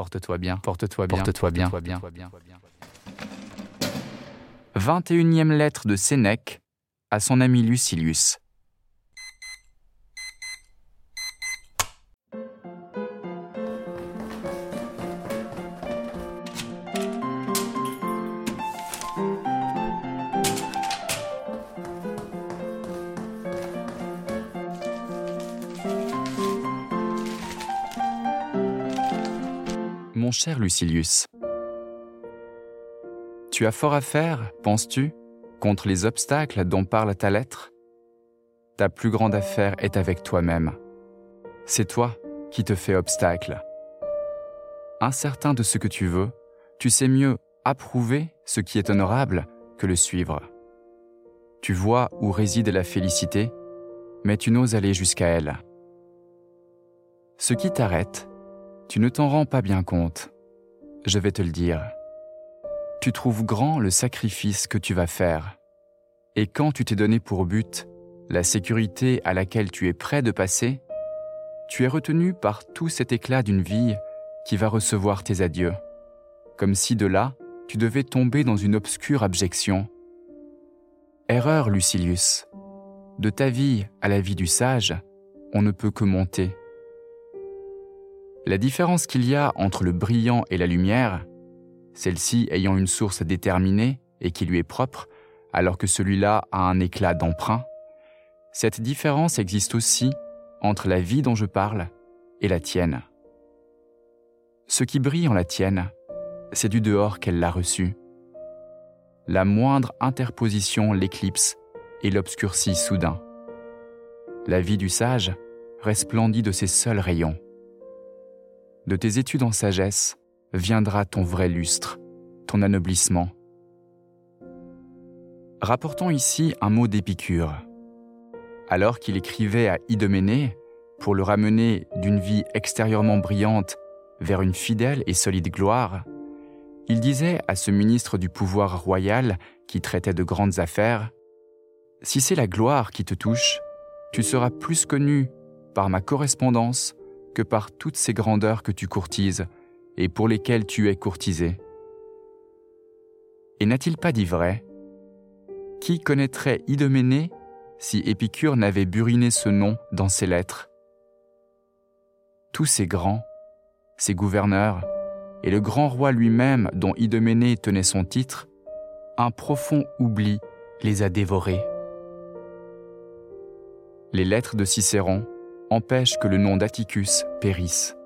Porte-toi bien, porte-toi bien, porte-toi bien, porte-toi bien. 21e lettre de Sénèque à son ami Lucilius. Cher Lucilius, tu as fort à faire, penses-tu, contre les obstacles dont parle ta lettre? Ta plus grande affaire est avec toi-même. C'est toi qui te fais obstacle. Incertain de ce que tu veux, tu sais mieux approuver ce qui est honorable que le suivre. Tu vois où réside la félicité, mais tu n'oses aller jusqu'à elle. Ce qui t'arrête, tu ne t'en rends pas bien compte. Je vais te le dire tu trouves grand le sacrifice que tu vas faire. Et quand tu t'es donné pour but la sécurité à laquelle tu es prêt de passer, tu es retenu par tout cet éclat d'une vie qui va recevoir tes adieux, comme si de là, tu devais tomber dans une obscure abjection. Erreur, Lucilius. De ta vie à la vie du sage, on ne peut que monter. La différence qu'il y a entre le brillant et la lumière, celle-ci ayant une source déterminée et qui lui est propre, alors que celui-là a un éclat d'emprunt, cette différence existe aussi entre la vie dont je parle et la tienne. Ce qui brille en la tienne, c'est du dehors qu'elle l'a reçu. La moindre interposition l'éclipse et l'obscurcit soudain. La vie du sage resplendit de ses seuls rayons. De tes études en sagesse, viendra ton vrai lustre, ton anoblissement. Rapportons ici un mot d'Épicure. Alors qu'il écrivait à Idoménée pour le ramener d'une vie extérieurement brillante vers une fidèle et solide gloire, il disait à ce ministre du pouvoir royal qui traitait de grandes affaires, Si c'est la gloire qui te touche, tu seras plus connu par ma correspondance que par toutes ces grandeurs que tu courtises et pour lesquels tu es courtisé. Et n'a-t-il pas dit vrai? Qui connaîtrait Idoménée si Épicure n'avait buriné ce nom dans ses lettres? Tous ces grands, ces gouverneurs, et le grand roi lui-même dont Idoménée tenait son titre, un profond oubli les a dévorés. Les lettres de Cicéron empêchent que le nom d'Atticus périsse.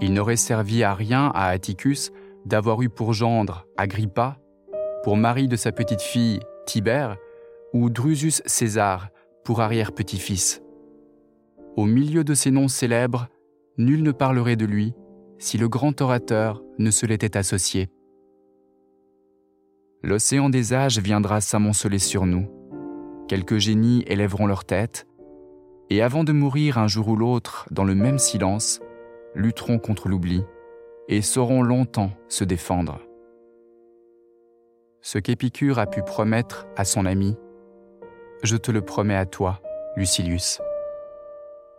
Il n'aurait servi à rien à Atticus d'avoir eu pour gendre Agrippa, pour mari de sa petite fille Tibère, ou Drusus César pour arrière-petit-fils. Au milieu de ces noms célèbres, nul ne parlerait de lui si le grand orateur ne se l'était associé. L'océan des âges viendra s'amonceler sur nous. Quelques génies élèveront leur tête, et avant de mourir un jour ou l'autre dans le même silence, lutteront contre l'oubli et sauront longtemps se défendre. Ce qu'Épicure a pu promettre à son ami, je te le promets à toi, Lucilius.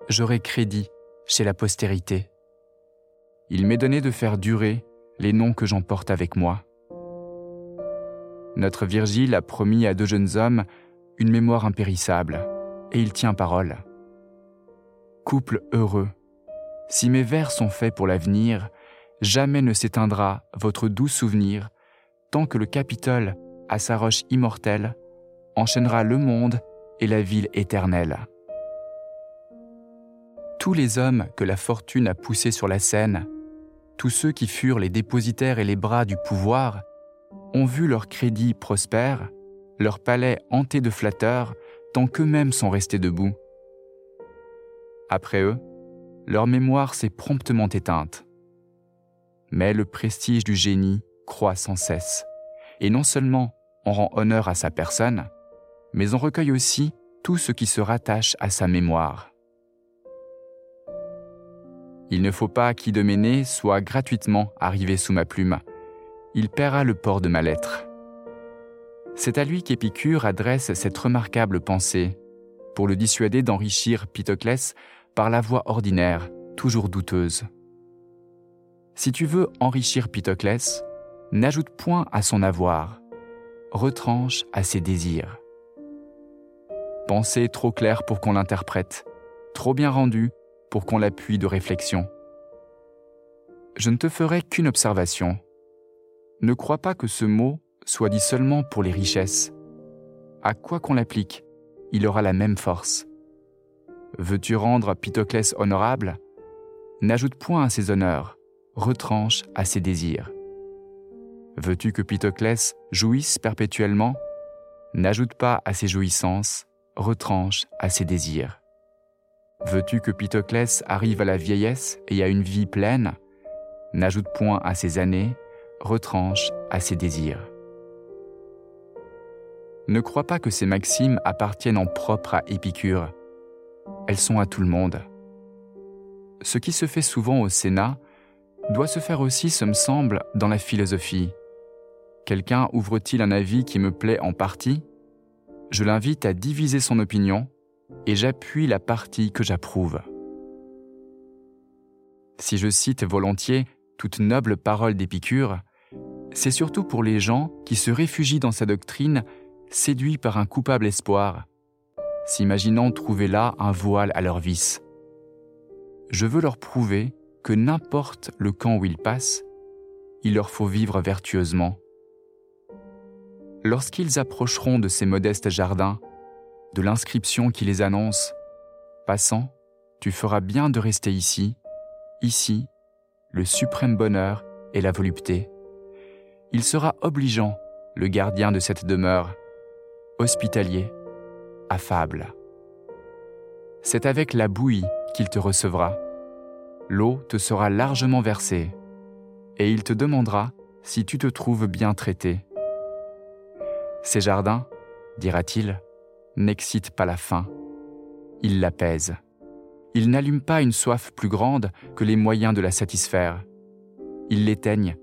J'aurai crédit chez la postérité. Il m'est donné de faire durer les noms que j'emporte avec moi. Notre Virgile a promis à deux jeunes hommes une mémoire impérissable, et il tient parole. Couple heureux, si mes vers sont faits pour l'avenir, jamais ne s'éteindra votre doux souvenir, tant que le Capitole, à sa roche immortelle, enchaînera le monde et la ville éternelle. Tous les hommes que la fortune a poussés sur la scène, tous ceux qui furent les dépositaires et les bras du pouvoir, ont vu leur crédit prospère, leur palais hanté de flatteurs, tant qu'eux-mêmes sont restés debout. Après eux, leur mémoire s'est promptement éteinte. Mais le prestige du génie croît sans cesse, et non seulement on rend honneur à sa personne, mais on recueille aussi tout ce qui se rattache à sa mémoire. Il ne faut pas qu'Idoménée soit gratuitement arrivé sous ma plume. Il paiera le port de ma lettre. C'est à lui qu'Épicure adresse cette remarquable pensée, pour le dissuader d'enrichir Pitoclès par la voie ordinaire, toujours douteuse. Si tu veux enrichir Pitoclès, n'ajoute point à son avoir, retranche à ses désirs. Pensée trop claire pour qu'on l'interprète, trop bien rendue pour qu'on l'appuie de réflexion. Je ne te ferai qu'une observation. Ne crois pas que ce mot soit dit seulement pour les richesses. À quoi qu'on l'applique, il aura la même force. Veux-tu rendre Pitoclès honorable? N'ajoute point à ses honneurs, retranche à ses désirs. Veux-tu que Pitoclès jouisse perpétuellement? N'ajoute pas à ses jouissances, retranche à ses désirs. Veux-tu que Pitoclès arrive à la vieillesse et à une vie pleine? N'ajoute point à ses années, retranche à ses désirs. Ne crois pas que ces maximes appartiennent en propre à Épicure. Elles sont à tout le monde. Ce qui se fait souvent au Sénat doit se faire aussi, ce me semble, dans la philosophie. Quelqu'un ouvre-t-il un avis qui me plaît en partie? Je l'invite à diviser son opinion et j'appuie la partie que j'approuve. Si je cite volontiers toute noble parole d'Épicure, c'est surtout pour les gens qui se réfugient dans sa doctrine, séduits par un coupable espoir, s'imaginant trouver là un voile à leur vice. Je veux leur prouver que n'importe le camp où ils passent, il leur faut vivre vertueusement. Lorsqu'ils approcheront de ces modestes jardins, de l'inscription qui les annonce, Passant, tu feras bien de rester ici, ici, le suprême bonheur et la volupté. Il sera obligeant, le gardien de cette demeure, hospitalier, affable. C'est avec la bouillie qu'il te recevra. L'eau te sera largement versée, et il te demandera si tu te trouves bien traité. Ces jardins, dira-t-il, n'excitent pas la faim, ils l'apaisent. Ils n'allument pas une soif plus grande que les moyens de la satisfaire. Ils l'éteignent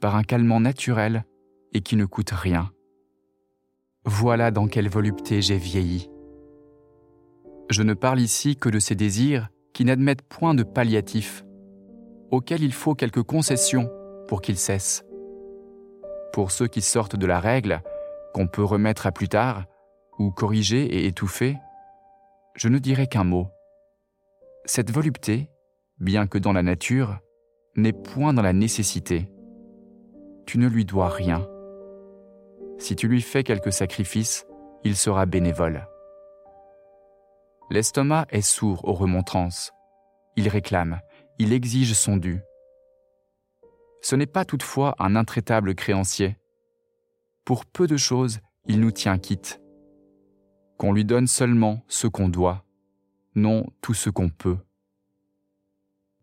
par un calmant naturel et qui ne coûte rien. Voilà dans quelle volupté j'ai vieilli. Je ne parle ici que de ces désirs qui n'admettent point de palliatifs, auxquels il faut quelques concessions pour qu'ils cessent. Pour ceux qui sortent de la règle, qu'on peut remettre à plus tard, ou corriger et étouffer, je ne dirai qu'un mot. Cette volupté, bien que dans la nature, n'est point dans la nécessité. Tu ne lui dois rien. Si tu lui fais quelques sacrifices, il sera bénévole. L'estomac est sourd aux remontrances. Il réclame, il exige son dû. Ce n'est pas toutefois un intraitable créancier. Pour peu de choses, il nous tient quitte. Qu'on lui donne seulement ce qu'on doit, non tout ce qu'on peut.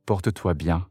Porte-toi bien.